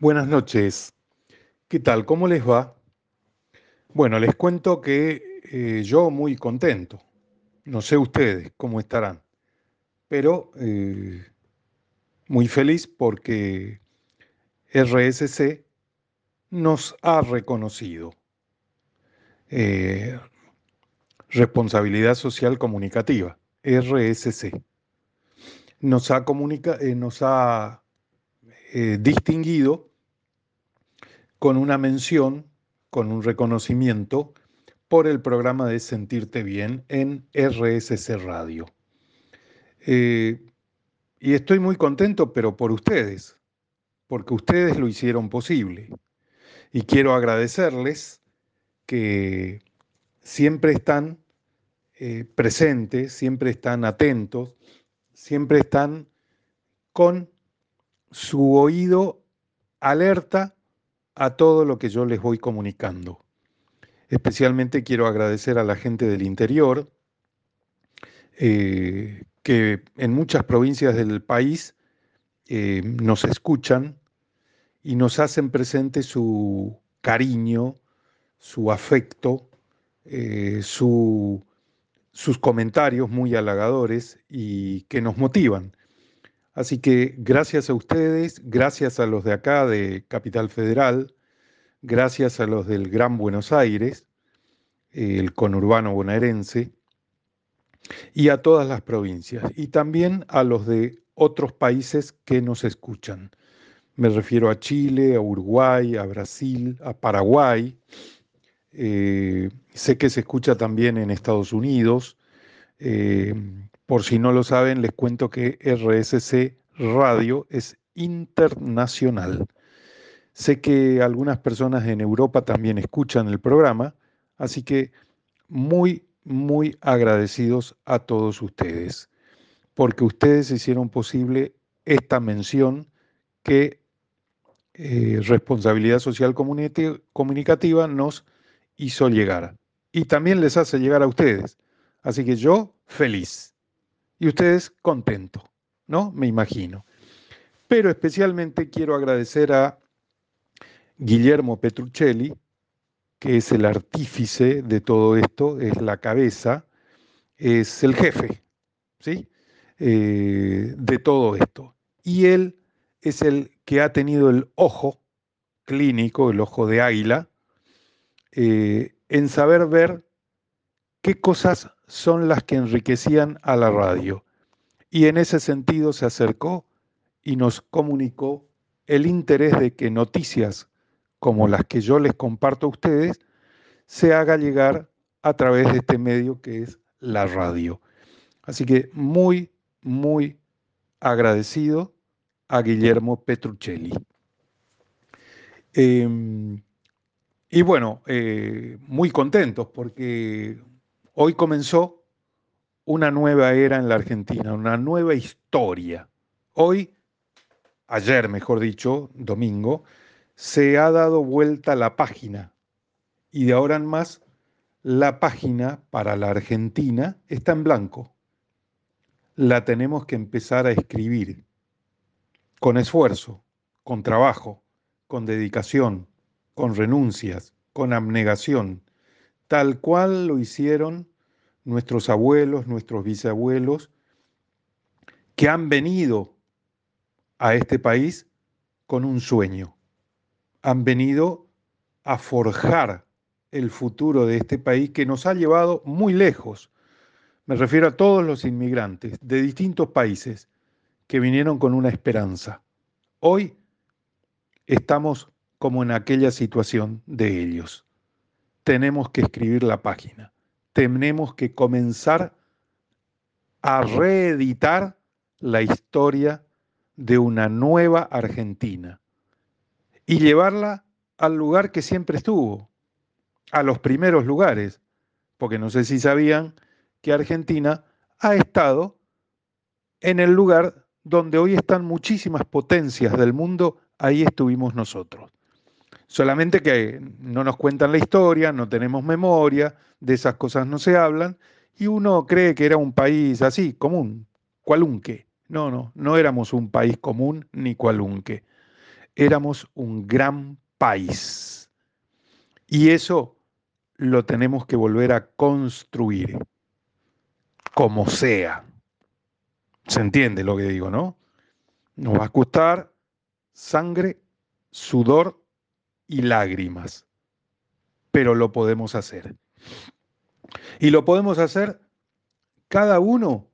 Buenas noches. ¿Qué tal? ¿Cómo les va? Bueno, les cuento que eh, yo muy contento. No sé ustedes cómo estarán, pero eh, muy feliz porque RSC nos ha reconocido. Eh, responsabilidad Social Comunicativa, RSC. Nos ha, comunica, nos ha distinguido con una mención, con un reconocimiento por el programa de Sentirte Bien en RSC Radio. Eh, y estoy muy contento, pero por ustedes, porque ustedes lo hicieron posible. Y quiero agradecerles que siempre están eh, presentes, siempre están atentos, siempre están con su oído alerta a todo lo que yo les voy comunicando. Especialmente quiero agradecer a la gente del interior, eh, que en muchas provincias del país eh, nos escuchan y nos hacen presente su cariño, su afecto, eh, sus comentarios muy halagadores y que nos motivan. Así que gracias a ustedes, gracias a los de acá de Capital Federal, gracias a los del Gran Buenos Aires, el conurbano bonaerense, y a todas las provincias, y también a los de otros países que nos escuchan. Me refiero a Chile, a Uruguay, a Brasil, a Paraguay. Eh, sé que se escucha también en Estados Unidos. Eh, por si no lo saben, les cuento que RSC Radio es internacional. Sé que algunas personas en Europa también escuchan el programa, así que muy, muy agradecidos a todos ustedes, porque ustedes hicieron posible esta mención que eh, Responsabilidad Social Comunicativa nos hizo llegar. Y también les hace llegar a ustedes. Así que yo feliz y ustedes contentos, ¿no? Me imagino. Pero especialmente quiero agradecer a Guillermo Petruccelli, que es el artífice de todo esto, es la cabeza, es el jefe, ¿sí? Eh, de todo esto. Y él es el que ha tenido el ojo clínico, el ojo de águila, eh, en saber ver qué cosas son las que enriquecían a la radio. Y en ese sentido se acercó y nos comunicó el interés de que noticias como las que yo les comparto a ustedes se haga llegar a través de este medio que es la radio. Así que muy, muy agradecido a Guillermo Petruccelli. Em, y bueno, eh, muy contentos porque Hoy comenzó una nueva era en la Argentina, una nueva historia. Hoy, ayer mejor dicho, domingo, se ha dado vuelta la página y de ahora en más la página para la Argentina está en blanco. La tenemos que empezar a escribir con esfuerzo, con trabajo, con dedicación, con renuncias, con abnegación, tal cual lo hicieron nuestros abuelos, nuestros bisabuelos, que han venido a este país con un sueño. Han venido a forjar el futuro de este país que nos ha llevado muy lejos. Me refiero a todos los inmigrantes de distintos países que vinieron con una esperanza. Hoy estamos como en aquella situación de ellos. Tenemos que escribir la página tenemos que comenzar a reeditar la historia de una nueva Argentina y llevarla al lugar que siempre estuvo, a los primeros lugares, porque no sé si sabían que Argentina ha estado en el lugar donde hoy están muchísimas potencias del mundo, ahí estuvimos nosotros. Solamente que no nos cuentan la historia, no tenemos memoria, de esas cosas no se hablan, y uno cree que era un país así, común, cualunque. No, no, no éramos un país común ni cualunque. éramos un gran país. Y eso lo tenemos que volver a construir, como sea. ¿Se entiende lo que digo, no? Nos va a costar sangre, sudor y lágrimas, pero lo podemos hacer. Y lo podemos hacer cada uno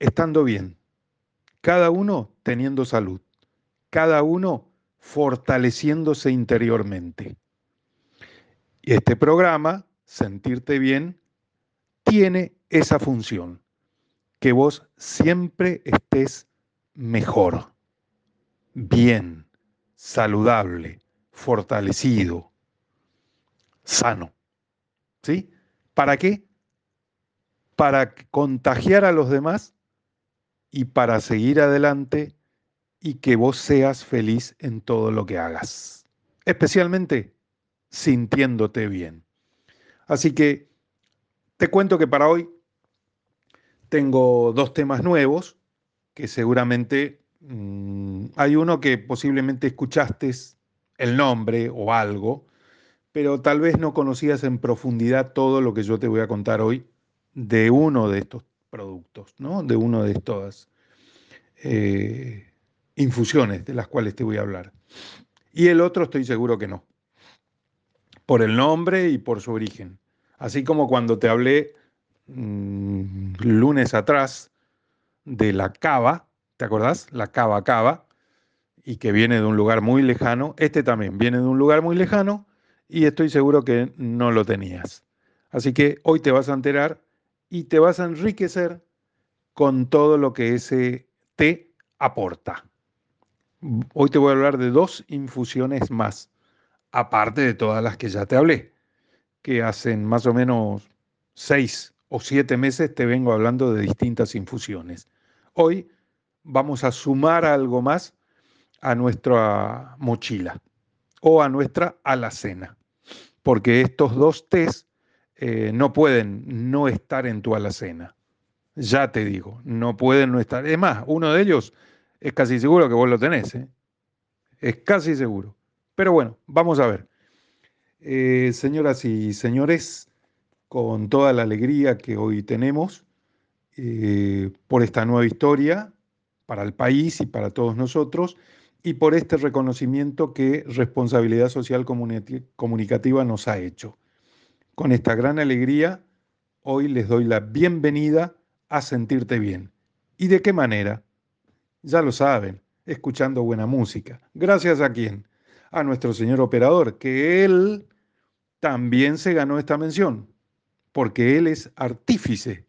estando bien, cada uno teniendo salud, cada uno fortaleciéndose interiormente. Y este programa, Sentirte Bien, tiene esa función, que vos siempre estés mejor, bien, saludable, fortalecido, sano. ¿Sí? ¿Para qué? Para contagiar a los demás y para seguir adelante y que vos seas feliz en todo lo que hagas, especialmente sintiéndote bien. Así que te cuento que para hoy tengo dos temas nuevos que seguramente mm, hay uno que posiblemente escuchaste el nombre o algo, pero tal vez no conocías en profundidad todo lo que yo te voy a contar hoy de uno de estos productos, ¿no? De uno de estas eh, infusiones de las cuales te voy a hablar. Y el otro estoy seguro que no, por el nombre y por su origen. Así como cuando te hablé mm, lunes atrás de la cava, ¿te acordás? La cava cava, y que viene de un lugar muy lejano. Este también viene de un lugar muy lejano y estoy seguro que no lo tenías. Así que hoy te vas a enterar y te vas a enriquecer con todo lo que ese té aporta. Hoy te voy a hablar de dos infusiones más, aparte de todas las que ya te hablé, que hacen más o menos seis o siete meses te vengo hablando de distintas infusiones. Hoy vamos a sumar algo más a nuestra mochila o a nuestra alacena, porque estos dos tés eh, no pueden no estar en tu alacena. Ya te digo, no pueden no estar. Es más, uno de ellos es casi seguro que vos lo tenés. ¿eh? Es casi seguro. Pero bueno, vamos a ver. Eh, señoras y señores, con toda la alegría que hoy tenemos por esta nueva historia para el país y para todos nosotros, y por este reconocimiento que Responsabilidad Social Comunicativa nos ha hecho. Con esta gran alegría, hoy les doy la bienvenida a sentirte bien. ¿Y de qué manera? Ya lo saben, escuchando buena música. Gracias a quién? A nuestro señor operador, que él también se ganó esta mención, porque él es artífice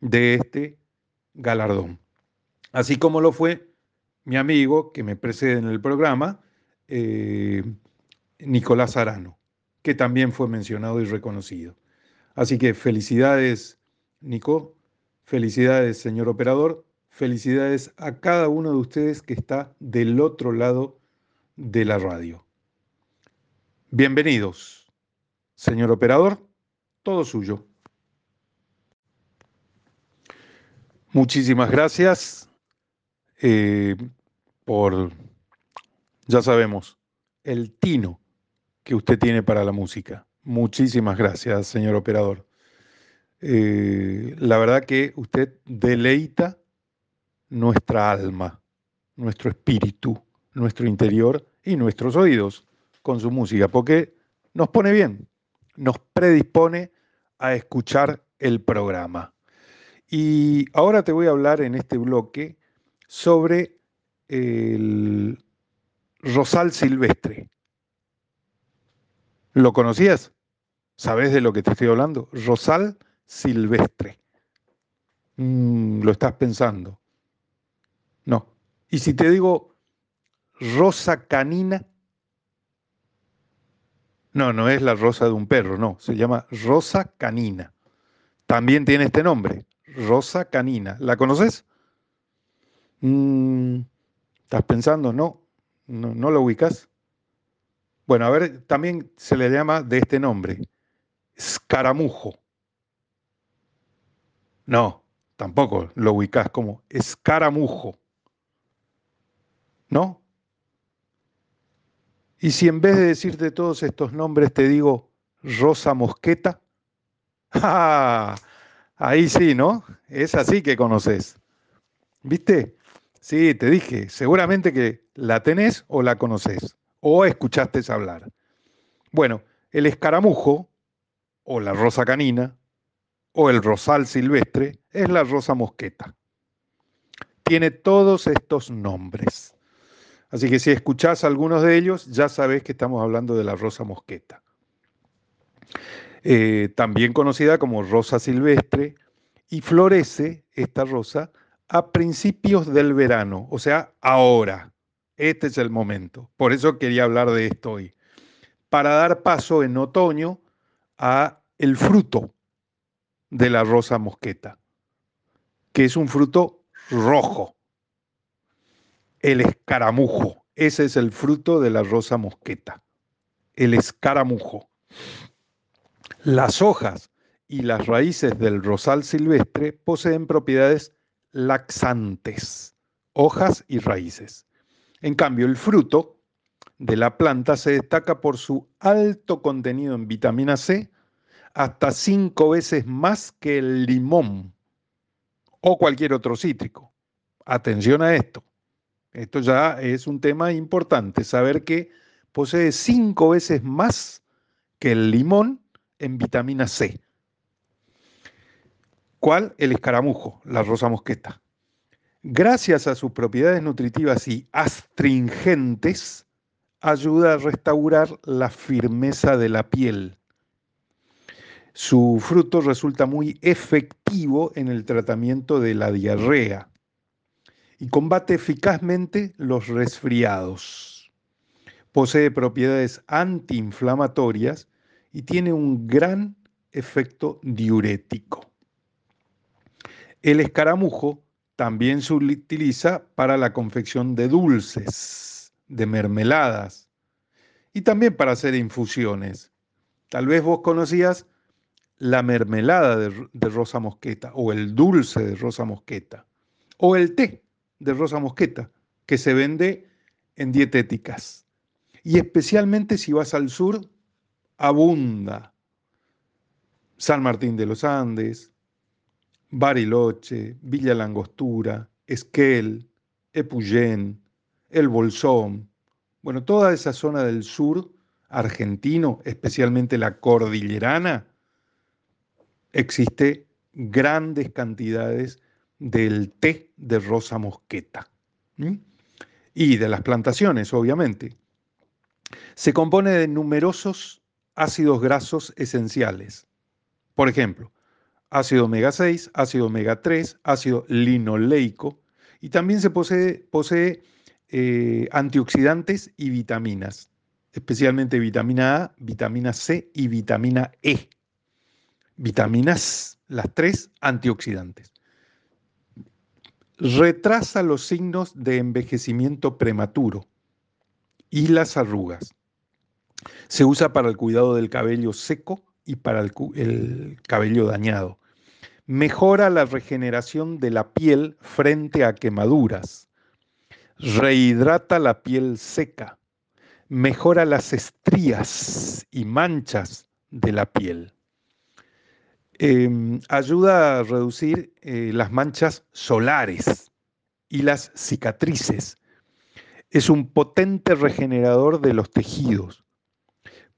de este galardón. Así como lo fue mi amigo que me precede en el programa, eh, Nicolás Arano, que también fue mencionado y reconocido. Así que felicidades, Nico, Felicidades, señor operador. Felicidades a cada uno de ustedes que está del otro lado de la radio. Bienvenidos, señor operador. Todo suyo. Muchísimas gracias eh, por, ya sabemos, el tino que usted tiene para la música. Muchísimas gracias, señor operador. Eh, la verdad que usted deleita nuestra alma, nuestro espíritu, nuestro interior y nuestros oídos con su música, porque nos pone bien, nos predispone a escuchar el programa. Y ahora te voy a hablar en este bloque sobre el rosal silvestre. ¿Lo conocías? ¿Sabes de lo que te estoy hablando? Rosal silvestre. Mm, lo estás pensando. No. Y si te digo rosa canina, no, no es la rosa de un perro, no, se llama rosa canina. También tiene este nombre, rosa canina. ¿La conoces? Mm, ¿Estás pensando? No, no, lo ubicas. Bueno, a ver, también se le llama de este nombre, escaramujo. No, tampoco lo ubicás como escaramujo. ¿No? Y si en vez de decirte todos estos nombres te digo Rosa Mosqueta, ¡ah! ahí sí, ¿no? Es así que conoces. ¿Viste? Sí, te dije, seguramente que la tenés o la conoces, o escuchaste hablar. Bueno, el escaramujo, o la rosa canina, o el rosal silvestre, es la rosa mosqueta. Tiene todos estos nombres. Así que si escuchás algunos de ellos, ya sabés que estamos hablando de la rosa mosqueta. Eh, también conocida como rosa silvestre, y florece esta rosa a principios del verano, o sea, ahora. Este es el momento. Por eso quería hablar de esto hoy. Para dar paso en otoño a el fruto de la rosa mosqueta, que es un fruto rojo. El escaramujo. Ese es el fruto de la rosa mosqueta. El escaramujo. Las hojas y las raíces del rosal silvestre poseen propiedades laxantes, hojas y raíces. En cambio, el fruto de la planta se destaca por su alto contenido en vitamina C, hasta cinco veces más que el limón o cualquier otro cítrico. Atención a esto. Esto ya es un tema importante, saber que posee cinco veces más que el limón en vitamina C. ¿Cuál? El escaramujo, la rosa mosqueta. Gracias a sus propiedades nutritivas y astringentes, ayuda a restaurar la firmeza de la piel. Su fruto resulta muy efectivo en el tratamiento de la diarrea y combate eficazmente los resfriados. Posee propiedades antiinflamatorias y tiene un gran efecto diurético. El escaramujo también se utiliza para la confección de dulces, de mermeladas y también para hacer infusiones. Tal vez vos conocías la mermelada de, rosa mosqueta o el dulce de rosa mosqueta o el té de rosa mosqueta que se vende en dietéticas. Y especialmente si vas al sur, abunda. San Martín de los Andes, Bariloche, Villa Langostura, Esquel, Epuyén, El Bolsón, bueno, toda esa zona del sur argentino, especialmente la cordillerana, existe grandes cantidades del té de rosa mosqueta y de las plantaciones, obviamente. Se compone de numerosos ácidos grasos esenciales. Por ejemplo, ácido omega 6, ácido omega 3, ácido linoleico y también se posee, eh, antioxidantes y vitaminas, especialmente vitamina A, vitamina C y vitamina E. Vitaminas, las tres antioxidantes. Retrasa los signos de envejecimiento prematuro y las arrugas. Se usa para el cuidado del cabello seco y para el, cabello dañado. Mejora la regeneración de la piel frente a quemaduras. Rehidrata la piel seca. Mejora las estrías y manchas de la piel. Em, ayuda a reducir eh, las manchas solares y las cicatrices. Es un potente regenerador de los tejidos.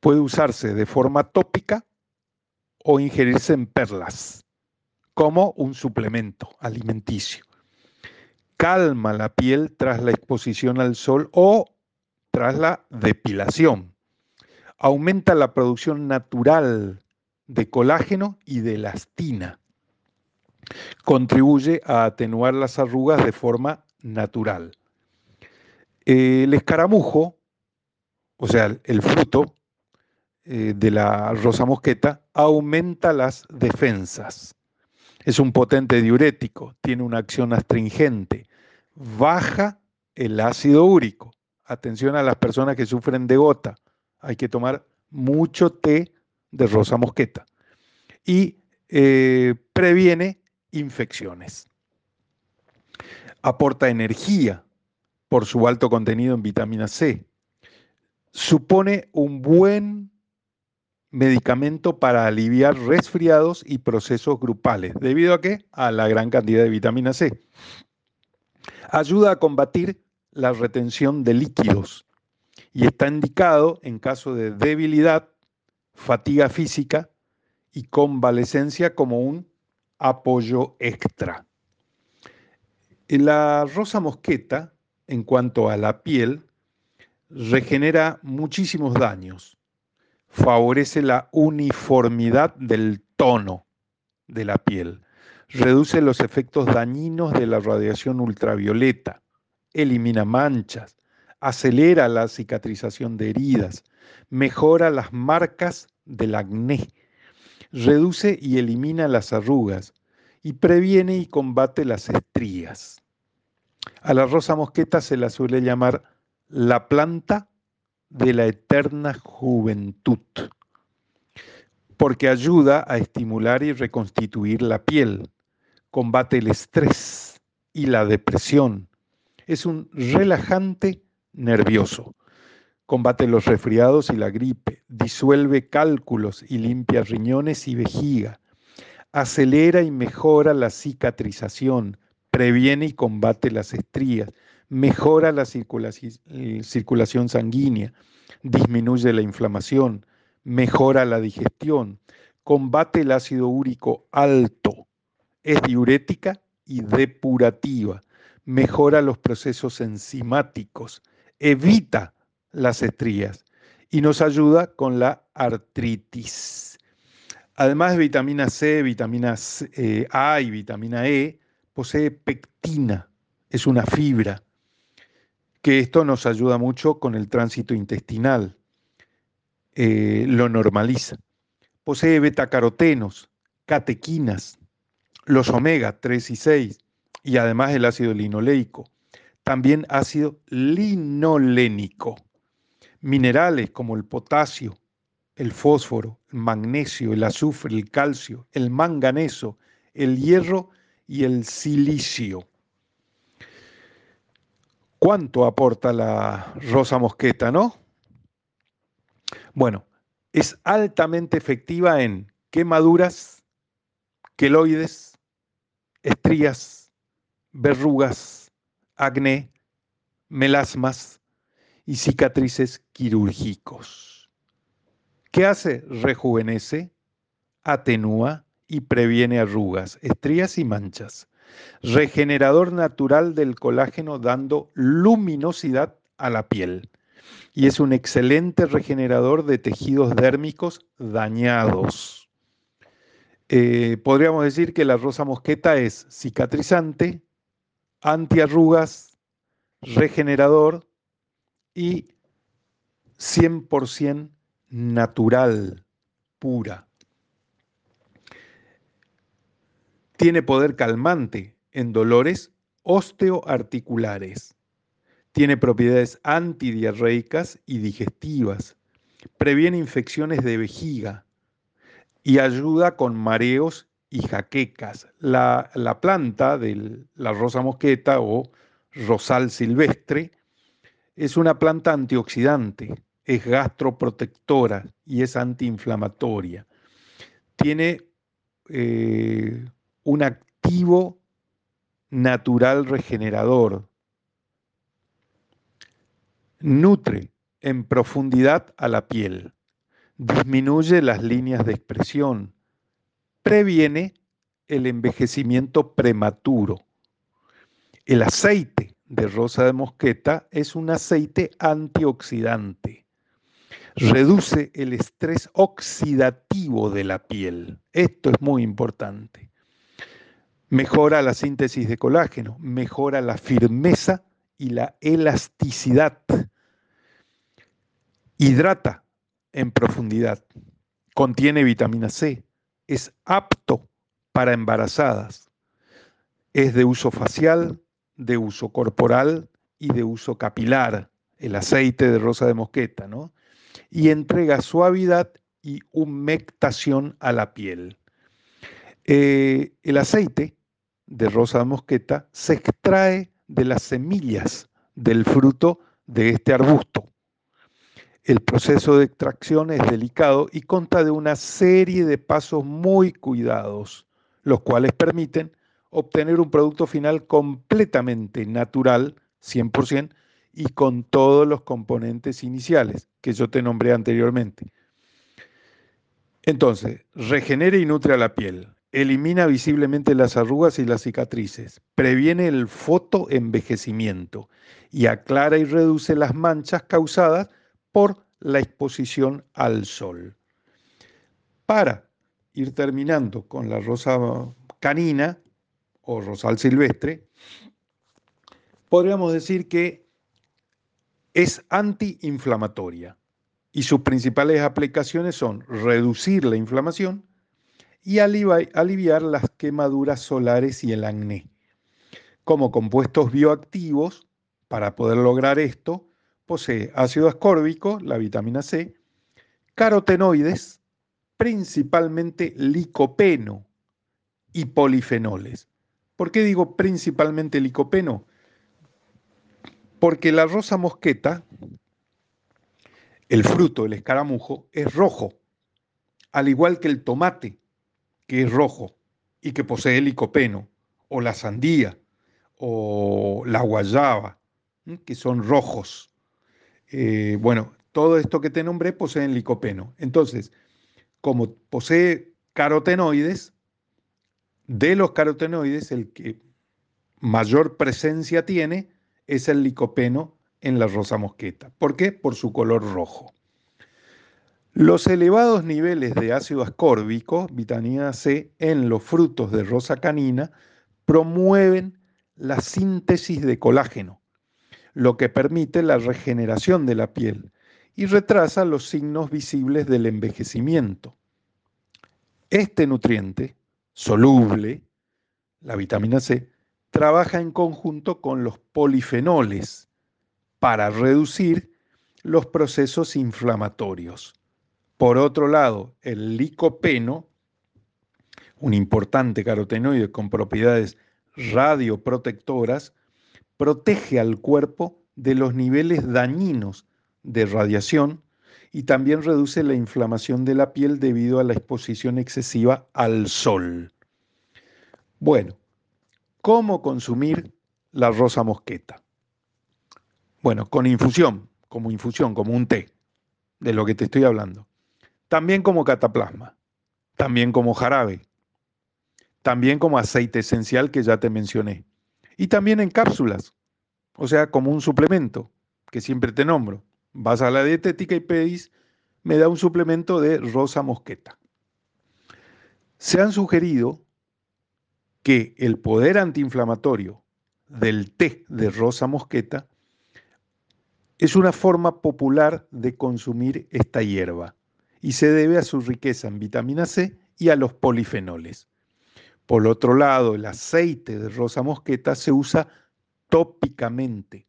Puede usarse de forma tópica o ingerirse en perlas como un suplemento alimenticio. Calma la piel tras la exposición al sol o tras la depilación. Aumenta la producción natural de colágeno y de elastina. Contribuye a atenuar las arrugas de forma natural. El escaramujo, o sea, el fruto, eh, de la rosa mosqueta aumenta las defensas. Es un potente diurético, tiene una acción astringente, baja el ácido úrico. Atención a las personas que sufren de gota. Hay que tomar mucho té de rosa mosqueta. Y eh, previene infecciones. Aporta energía por su alto contenido en vitamina C, supone un buen medicamento para aliviar resfriados y procesos grupales. ¿Debido a qué? A la gran cantidad de vitamina C. Ayuda a combatir la retención de líquidos y está indicado en caso de debilidad, fatiga física y convalecencia como un apoyo extra. La rosa mosqueta, en cuanto a la piel, regenera muchísimos daños. Favorece la uniformidad del tono de la piel. Reduce los efectos dañinos de la radiación ultravioleta. Elimina manchas. Acelera la cicatrización de heridas. Mejora las marcas del acné. Reduce y elimina las arrugas. Y previene y combate las estrías. A la rosa mosqueta se la suele llamar la planta de la eterna juventud, porque ayuda a estimular y reconstituir la piel, combate el estrés y la depresión. Es un relajante nervioso. Combate los resfriados y la gripe, disuelve cálculos y limpia riñones y vejiga, acelera y mejora la cicatrización, previene y combate las estrías, mejora la circulación sanguínea, disminuye la inflamación, mejora la digestión, combate el ácido úrico alto, es diurética y depurativa, mejora los procesos enzimáticos, evita las estrías y nos ayuda con la artritis. Además de vitamina C, vitamina eh, A y vitamina E, posee pectina, es una fibra, que esto nos ayuda mucho con el tránsito intestinal, eh, lo normaliza. Posee betacarotenos, catequinas, los omega 3 y 6, y además el ácido linoleico. También ácido linolénico. Minerales como el potasio, el fósforo, el magnesio, el azufre, el calcio, el manganeso, el hierro y el silicio. ¿Cuánto aporta la rosa mosqueta, no? Bueno, es altamente efectiva en quemaduras, queloides, estrías, verrugas, acné, melasmas y cicatrices quirúrgicos. ¿Qué hace? Rejuvenece, atenúa y previene arrugas, estrías y manchas regenerador natural del colágeno dando luminosidad a la piel. Y es un excelente regenerador de tejidos dérmicos dañados. Eh, podríamos decir que la rosa mosqueta es cicatrizante, antiarrugas, regenerador y 100% natural, pura. Tiene poder calmante en dolores osteoarticulares. Tiene propiedades antidiarreicas y digestivas. Previene infecciones de vejiga y ayuda con mareos y jaquecas. La, la planta de la rosa mosqueta o rosal silvestre es una planta antioxidante, es gastroprotectora y es antiinflamatoria. Tiene eh, un activo natural regenerador. Nutre en profundidad a la piel. Disminuye las líneas de expresión. Previene el envejecimiento prematuro. El aceite de rosa de mosqueta es un aceite antioxidante. Reduce el estrés oxidativo de la piel. Esto es muy importante mejora la síntesis de colágeno, mejora la firmeza y la elasticidad, hidrata en profundidad, contiene vitamina C, es apto para embarazadas, es de uso facial, de uso corporal y de uso capilar, el aceite de rosa de mosqueta, ¿no? Y entrega suavidad y humectación a la piel. Eh, el aceite de rosa mosqueta se extrae de las semillas del fruto de este arbusto. El proceso de extracción es delicado y consta de una serie de pasos muy cuidados, los cuales permiten obtener un producto final completamente natural, 100%, y con todos los componentes iniciales que yo te nombré anteriormente. Entonces, regenera y nutre a la piel, elimina visiblemente las arrugas y las cicatrices, previene el fotoenvejecimiento y aclara y reduce las manchas causadas por la exposición al sol. Para ir terminando con la rosa canina o rosal silvestre, podríamos decir que es antiinflamatoria y sus principales aplicaciones son reducir la inflamación y aliviar las quemaduras solares y el acné. Como compuestos bioactivos, para poder lograr esto, posee ácido ascórbico, la vitamina C, carotenoides, principalmente licopeno y polifenoles. ¿Por qué digo principalmente licopeno? Porque la rosa mosqueta, el fruto, el escaramujo, es rojo, al igual que el tomate, que es rojo y que posee licopeno, o la sandía, o la guayaba, que son rojos. Eh, bueno, todo esto que te nombré poseen licopeno. Entonces, como posee carotenoides, de los carotenoides el que mayor presencia tiene es el licopeno en la rosa mosqueta. ¿Por qué? Por su color rojo. Los elevados niveles de ácido ascórbico, vitamina C, en los frutos de rosa canina promueven la síntesis de colágeno, lo que permite la regeneración de la piel y retrasa los signos visibles del envejecimiento. Este nutriente, soluble, la vitamina C, trabaja en conjunto con los polifenoles para reducir los procesos inflamatorios. Por otro lado, el licopeno, un importante carotenoide con propiedades radioprotectoras, protege al cuerpo de los niveles dañinos de radiación y también reduce la inflamación de la piel debido a la exposición excesiva al sol. Bueno, ¿cómo consumir la rosa mosqueta? Bueno, con infusión, como infusión, como un té, de lo que te estoy hablando. También como cataplasma, también como jarabe, también como aceite esencial que ya te mencioné. Y también en cápsulas, o sea, como un suplemento, que siempre te nombro. Vas a la dietética y pedís, me da un suplemento de rosa mosqueta. Se han sugerido que el poder antiinflamatorio del té de rosa mosqueta es una forma popular de consumir esta hierba y se debe a su riqueza en vitamina C y a los polifenoles. Por otro lado, el aceite de rosa mosqueta se usa tópicamente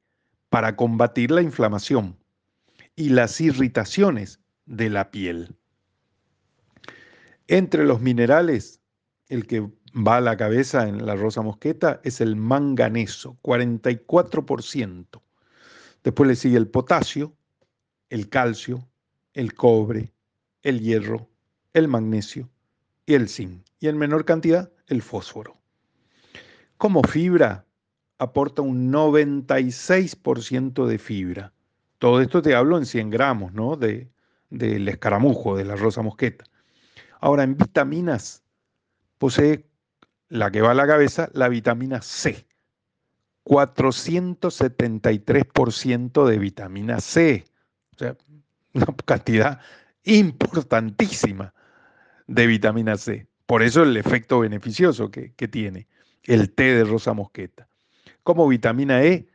para combatir la inflamación y las irritaciones de la piel. Entre los minerales, el que va a la cabeza en la rosa mosqueta es el manganeso, 44%. Después le sigue el potasio, el calcio, el cobre, el hierro, el magnesio y el zinc. Y en menor cantidad el fósforo. Como fibra, aporta un 96% de fibra. Todo esto te hablo en 100 gramos, ¿no? De, del escaramujo, de la rosa mosqueta. Ahora, en vitaminas, posee la que va a la cabeza, la vitamina C. 473% de vitamina C. O sea, una cantidad importantísima de vitamina C. Por eso el efecto beneficioso que, tiene el té de rosa mosqueta. Como vitamina E,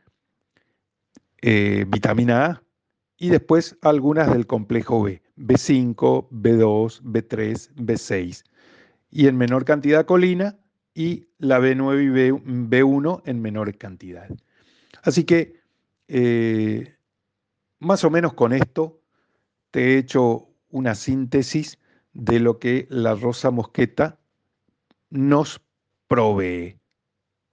eh, vitamina A y después algunas del complejo B, B5, B2, B3, B6 y en menor cantidad colina y la B9 y B1 en menor cantidad. Así que eh, más o menos con esto te he hecho una síntesis de lo que la rosa mosqueta nos provee.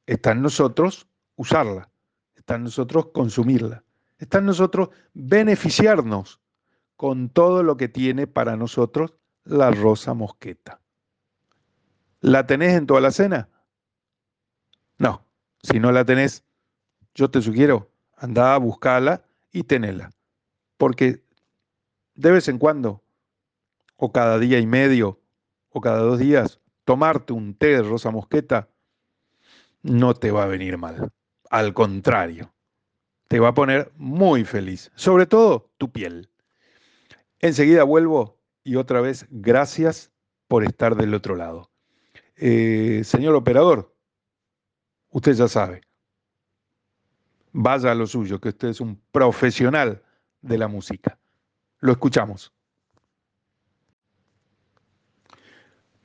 Está en nosotros usarla, está en nosotros consumirla, está en nosotros beneficiarnos con todo lo que tiene para nosotros la rosa mosqueta. ¿La tenés en toda la cena? No, si no la tenés, yo te sugiero, anda a buscarla y tenela. Porque de vez en cuando, o cada día y medio, o cada dos días, tomarte un té de rosa mosqueta no te va a venir mal. Al contrario, te va a poner muy feliz, sobre todo tu piel. Enseguida vuelvo y otra vez gracias por estar del otro lado. Eh, señor operador, usted ya sabe, vaya a lo suyo, que usted es un profesional de la música. Lo escuchamos.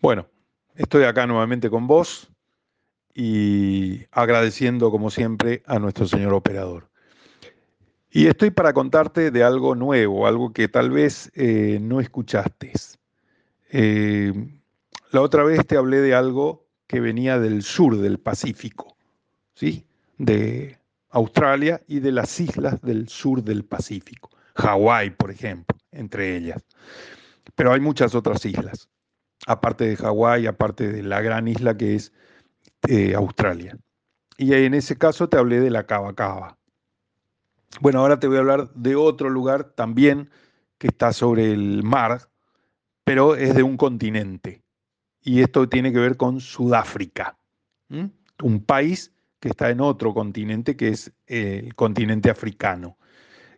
Bueno, estoy acá nuevamente con vos y agradeciendo como siempre a nuestro señor operador. Y estoy para contarte de algo nuevo, algo que tal vez eh, no escuchaste. Eh, la otra vez te hablé de algo que venía del sur del Pacífico, ¿sí? De Australia y de las islas del sur del Pacífico. Hawái, por ejemplo, entre ellas. Pero hay muchas otras islas, aparte de Hawái, aparte de la gran isla que es eh, Australia. Y en ese caso te hablé de la Cava Cava. Bueno, ahora te voy a hablar de otro lugar también que está sobre el mar, pero es de un continente. Y esto tiene que ver con Sudáfrica, un país que está en otro continente, que es el continente africano.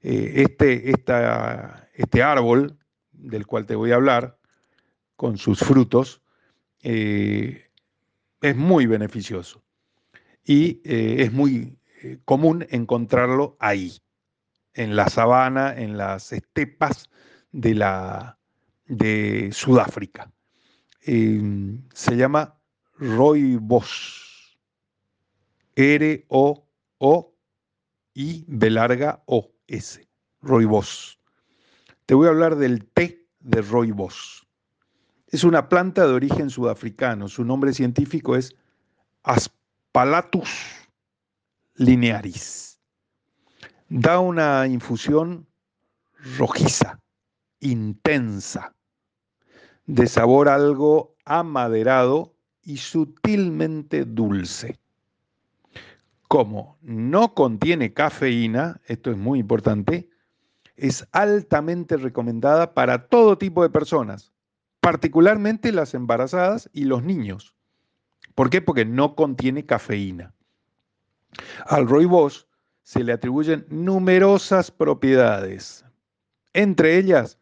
Eh, este, este árbol del cual te voy a hablar, con sus frutos, eh, es muy beneficioso y eh, es muy común encontrarlo ahí, en la sabana, en las estepas de, la, de Sudáfrica. se llama rooibos, R-O-O-I B larga O. S. Roibos. Te voy a hablar del té de Roibos. Es una planta de origen sudafricano. Su nombre científico es Aspalatus linearis. Da una infusión rojiza, intensa, de sabor algo amaderado y sutilmente dulce como no contiene cafeína, esto es muy importante, es altamente recomendada para todo tipo de personas, particularmente las embarazadas y los niños. ¿Por qué? Porque no contiene cafeína. Al rooibos se le atribuyen numerosas propiedades. Entre ellas,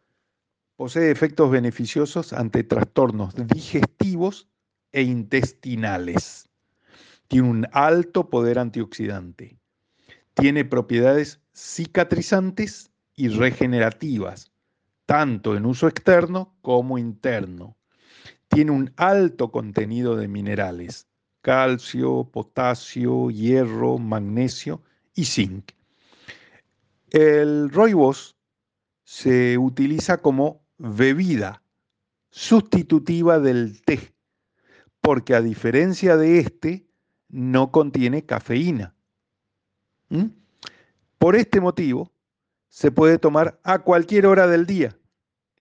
posee efectos beneficiosos ante trastornos digestivos e intestinales. Tiene un alto poder antioxidante. Tiene propiedades cicatrizantes y regenerativas, tanto en uso externo como interno. Tiene un alto contenido de minerales, calcio, potasio, hierro, magnesio y zinc. El rooibos se utiliza como bebida sustitutiva del té, porque a diferencia de este, no contiene cafeína. ¿Mm? Por este motivo, se puede tomar a cualquier hora del día,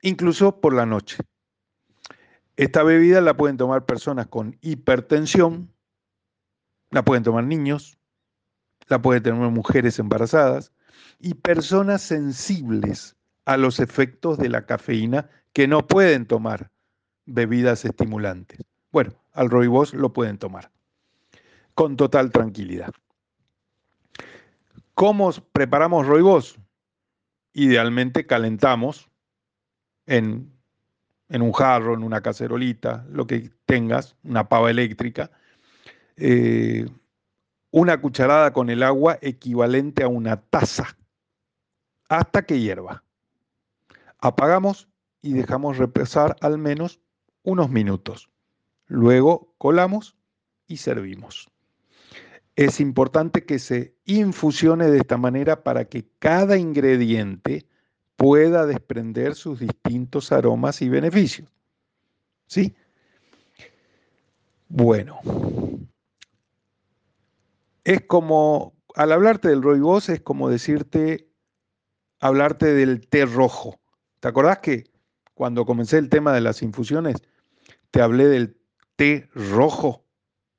incluso por la noche. Esta bebida la pueden tomar personas con hipertensión, la pueden tomar niños, la pueden tomar mujeres embarazadas y personas sensibles a los efectos de la cafeína que no pueden tomar bebidas estimulantes. Bueno, al roibos lo pueden tomar con total tranquilidad. ¿Cómo preparamos roibos? Idealmente calentamos en, un jarro, en una cacerolita, lo que tengas, una pava eléctrica, eh, una cucharada con el agua equivalente a una taza hasta que hierva. Apagamos y dejamos reposar al menos unos minutos. Luego colamos y servimos es importante que se infusione de esta manera para que cada ingrediente pueda desprender sus distintos aromas y beneficios. ¿Sí? Bueno, es como, al hablarte del rooibos es como decirte, hablarte del té rojo, ¿Te acordás que cuando comencé el tema de las infusiones, te hablé del té rojo?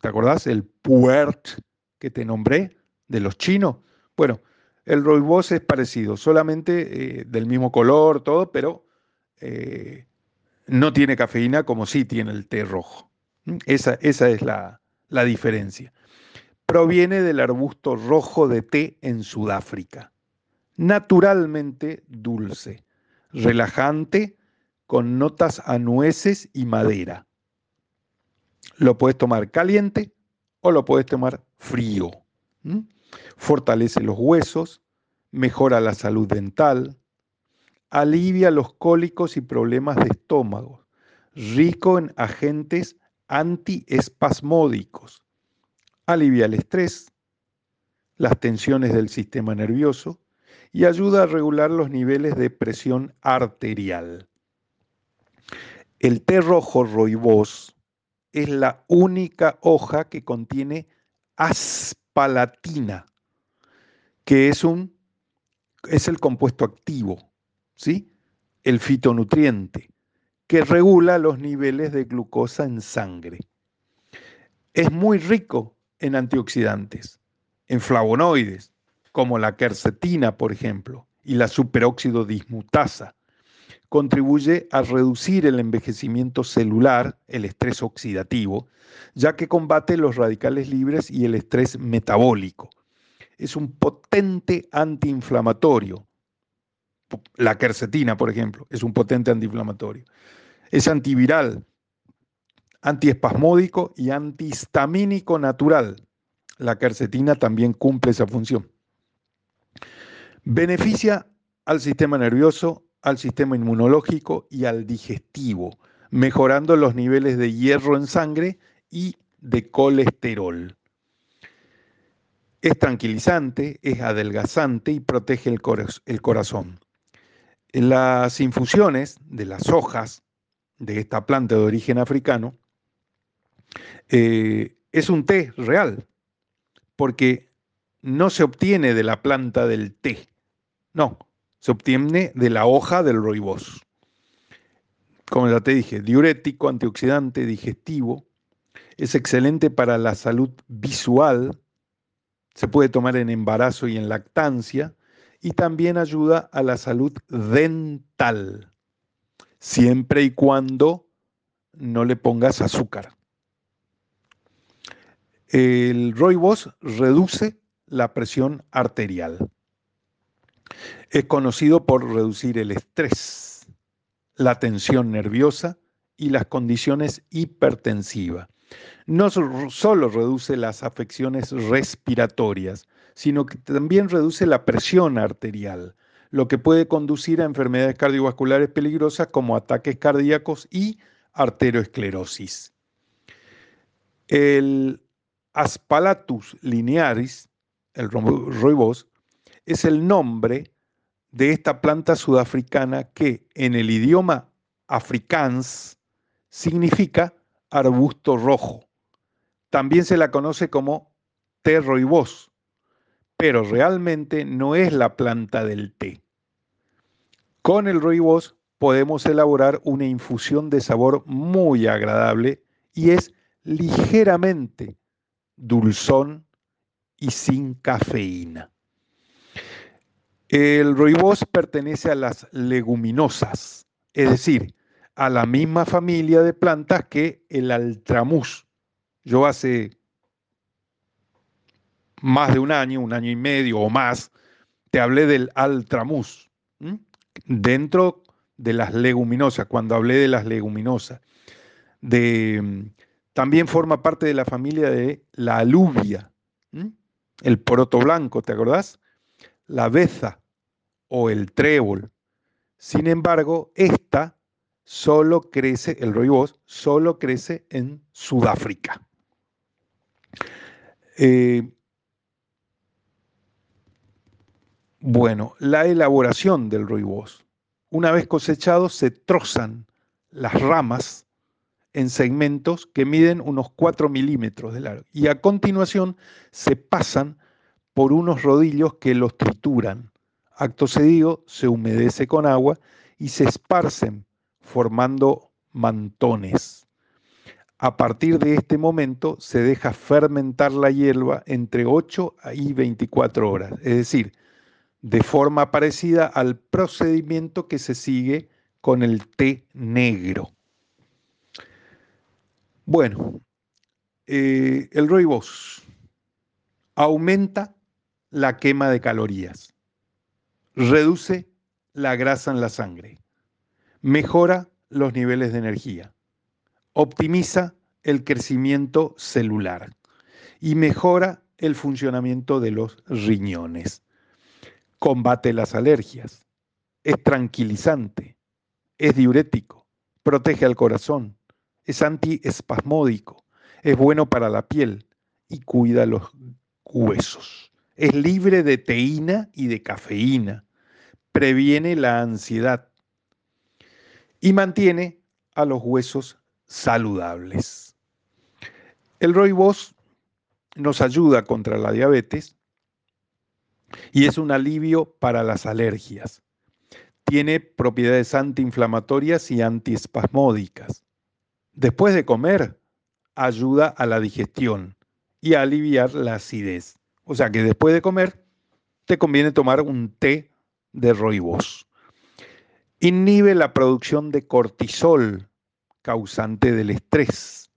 ¿Te acordás? El puert que te nombré de los chinos. Bueno, el rooibos es parecido, solamente eh, del mismo color, todo, pero eh, no tiene cafeína como sí tiene el té rojo. ¿Mm? Esa, esa es la, la diferencia. Proviene del arbusto rojo de té en Sudáfrica. Naturalmente dulce, relajante, con notas a nueces y madera. Lo puedes tomar caliente o lo puedes tomar frío fortalece los huesos, mejora la salud dental, alivia los cólicos y problemas de estómago, rico en agentes antiespasmódicos, alivia el estrés, las tensiones del sistema nervioso y ayuda a regular los niveles de presión arterial. El té rojo roibos es la única hoja que contiene aspalatina, que es, un, es el compuesto activo, ¿sí? el fitonutriente, que regula los niveles de glucosa en sangre. Es muy rico en antioxidantes, en flavonoides, como la quercetina, por ejemplo, y la superóxido dismutasa. Contribuye a reducir el envejecimiento celular, el estrés oxidativo, ya que combate los radicales libres y el estrés metabólico es un potente antiinflamatorio. La quercetina, por ejemplo, es un potente antiinflamatorio. Es antiviral, antiespasmódico y antihistamínico natural. La quercetina también cumple esa función. Beneficia al sistema nervioso, al sistema inmunológico y al digestivo, mejorando los niveles de hierro en sangre y de colesterol. Es tranquilizante, es adelgazante y protege el, corazón. Las infusiones de las hojas de esta planta de origen africano eh, es un té real, porque no se obtiene de la planta del té, no, se obtiene de la hoja del roibos. Como ya te dije, diurético, antioxidante, digestivo, es excelente para la salud visual, se puede tomar en embarazo y en lactancia y también ayuda a la salud dental, siempre y cuando no le pongas azúcar. El roibos reduce la presión arterial. Es conocido por reducir el estrés, la tensión nerviosa y las condiciones hipertensivas no solo reduce las afecciones respiratorias, sino que también reduce la presión arterial, lo que puede conducir a enfermedades cardiovasculares peligrosas como ataques cardíacos y arteriosclerosis. El Aspalatus linearis, el roibos, es el nombre de esta planta sudafricana que en el idioma afrikaans significa arbusto rojo. También se la conoce como té roibos, pero realmente no es la planta del té. Con el roibos podemos elaborar una infusión de sabor muy agradable y es ligeramente dulzón y sin cafeína. El roibos pertenece a las leguminosas, es decir, a la misma familia de plantas que el altramús. Yo hace más de un año, un año y medio o más, te hablé del altramús, dentro de las leguminosas, cuando hablé de las leguminosas. También forma parte de la familia de la alubia, el poroto blanco, ¿te acordás? La beza o el trébol. Sin embargo, esta solo crece, el rooibos solo crece en Sudáfrica. Eh, bueno, la elaboración del rooibos. Una vez cosechado, se trozan las ramas en segmentos que miden unos 4 milímetros de largo y a continuación se pasan por unos rodillos que los trituran. Acto seguido, se humedece con agua y se esparcen formando mantones. A partir de este momento se deja fermentar la hierba entre 8 y 24 horas, es decir, de forma parecida al procedimiento que se sigue con el té negro. Bueno, eh, el rooibos aumenta la quema de calorías, reduce la grasa en la sangre, mejora los niveles de energía, optimiza el crecimiento celular y mejora el funcionamiento de los riñones. Combate las alergias, es tranquilizante, es diurético, protege al corazón, es antiespasmódico, es bueno para la piel y cuida los huesos. Es libre de teína y de cafeína, previene la ansiedad y mantiene a los huesos saludables. El rooibos nos ayuda contra la diabetes y es un alivio para las alergias. Tiene propiedades antiinflamatorias y antiespasmódicas. Después de comer, ayuda a la digestión y a aliviar la acidez. O sea que después de comer, te conviene tomar un té de rooibos. Inhibe la producción de cortisol, causante del estrés.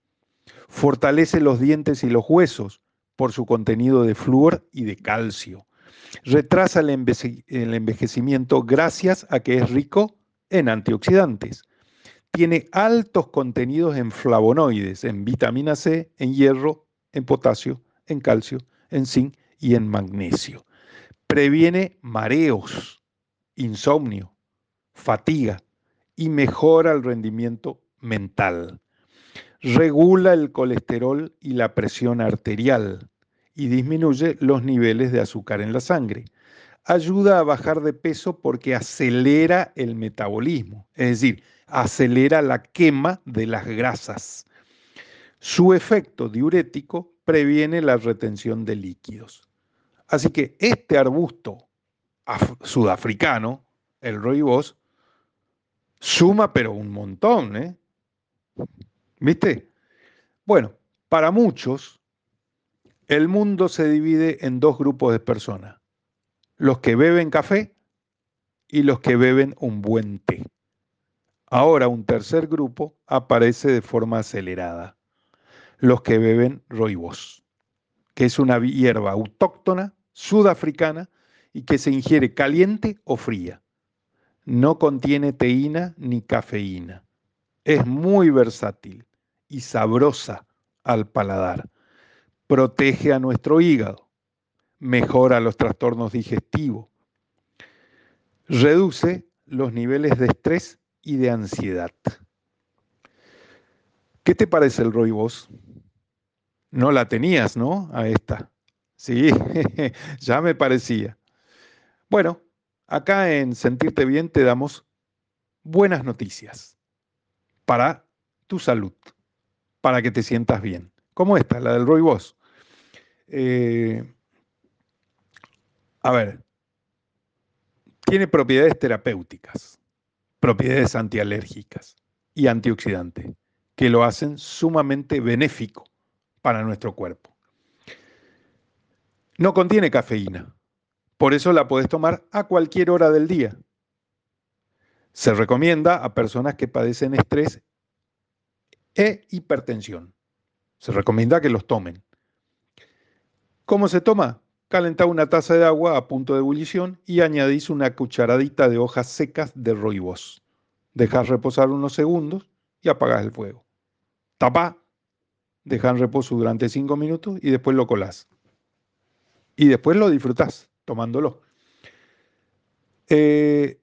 Fortalece los dientes y los huesos por su contenido de flúor y de calcio. Retrasa el, envejecimiento gracias a que es rico en antioxidantes. Tiene altos contenidos en flavonoides, en vitamina C, en hierro, en potasio, en calcio, en zinc y en magnesio. Previene mareos, insomnio, fatiga y mejora el rendimiento mental. Regula el colesterol y la presión arterial y disminuye los niveles de azúcar en la sangre. Ayuda a bajar de peso porque acelera el metabolismo, es decir, acelera la quema de las grasas. Su efecto diurético previene la retención de líquidos. Así que este arbusto sudafricano, el rooibos, suma pero un montón, ¿eh? ¿Viste? Bueno, para muchos, el mundo se divide en dos grupos de personas, los que beben café y los que beben un buen té. Ahora un tercer grupo aparece de forma acelerada, los que beben roibos, que es una hierba autóctona sudafricana y que se ingiere caliente o fría. No contiene teína ni cafeína. Es muy versátil y sabrosa al paladar. Protege a nuestro hígado. Mejora los trastornos digestivos. Reduce los niveles de estrés y de ansiedad. ¿Qué te parece el roibos? No la tenías, ¿no? A esta. Sí, ya me parecía. Bueno, acá en Sentirte Bien te damos buenas noticias para tu salud, para que te sientas bien. Como esta, la del Roy eh, a ver, tiene propiedades terapéuticas, propiedades antialérgicas y antioxidantes, que lo hacen sumamente benéfico para nuestro cuerpo. No contiene cafeína, por eso la puedes tomar a cualquier hora del día, se recomienda a personas que padecen estrés e hipertensión. Se recomienda que los tomen. ¿Cómo se toma? Calentá una taza de agua a punto de ebullición y añadís una cucharadita de hojas secas de roibos. Dejás reposar unos segundos y apagás el fuego. Tapá, dejá en reposo durante cinco minutos y después lo colás. Y después lo disfrutás tomándolo. Eh,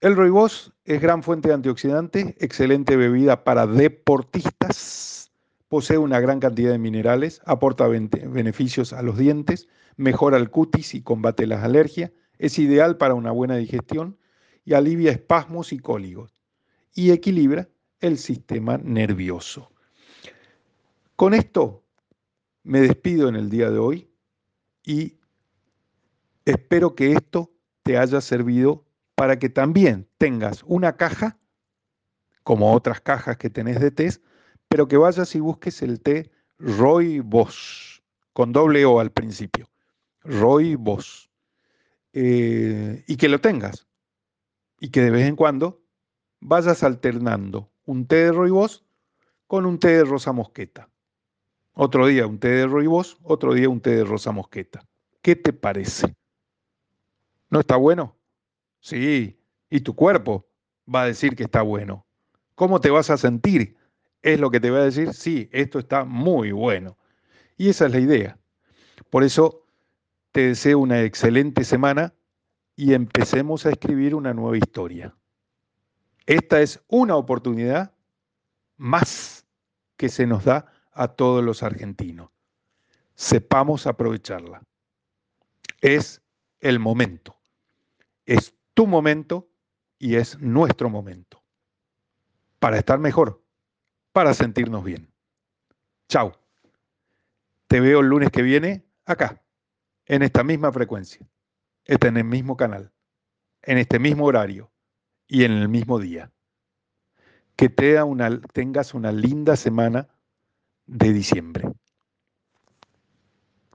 el rooibos es gran fuente de antioxidantes, excelente bebida para deportistas, posee una gran cantidad de minerales, aporta beneficios a los dientes, mejora el cutis y combate las alergias, es ideal para una buena digestión y alivia espasmos y cóligos y equilibra el sistema nervioso. Con esto me despido en el día de hoy y espero que esto te haya servido para que también tengas una caja, como otras cajas que tenés de té, pero que vayas y busques el té Roy Boss, con doble O al principio. Roy Boss. Eh, y que lo tengas. Y que de vez en cuando vayas alternando un té de Roy Boss con un té de rosa mosqueta. Otro día un té de Roy Boss, otro día un té de rosa mosqueta. ¿Qué te parece? ¿No está bueno? Sí, y tu cuerpo va a decir que está bueno. ¿Cómo te vas a sentir? Es lo que te va a decir, sí, esto está muy bueno. Y esa es la idea. Por eso te deseo una excelente semana y empecemos a escribir una nueva historia. Esta es una oportunidad más que se nos da a todos los argentinos. Sepamos aprovecharla. Es el momento. Es tu momento y es nuestro momento. Para estar mejor, para sentirnos bien. Chao. Te veo el lunes que viene acá, en esta misma frecuencia, en el mismo canal, en este mismo horario y en el mismo día. Que te una, tengas una linda semana diciembre.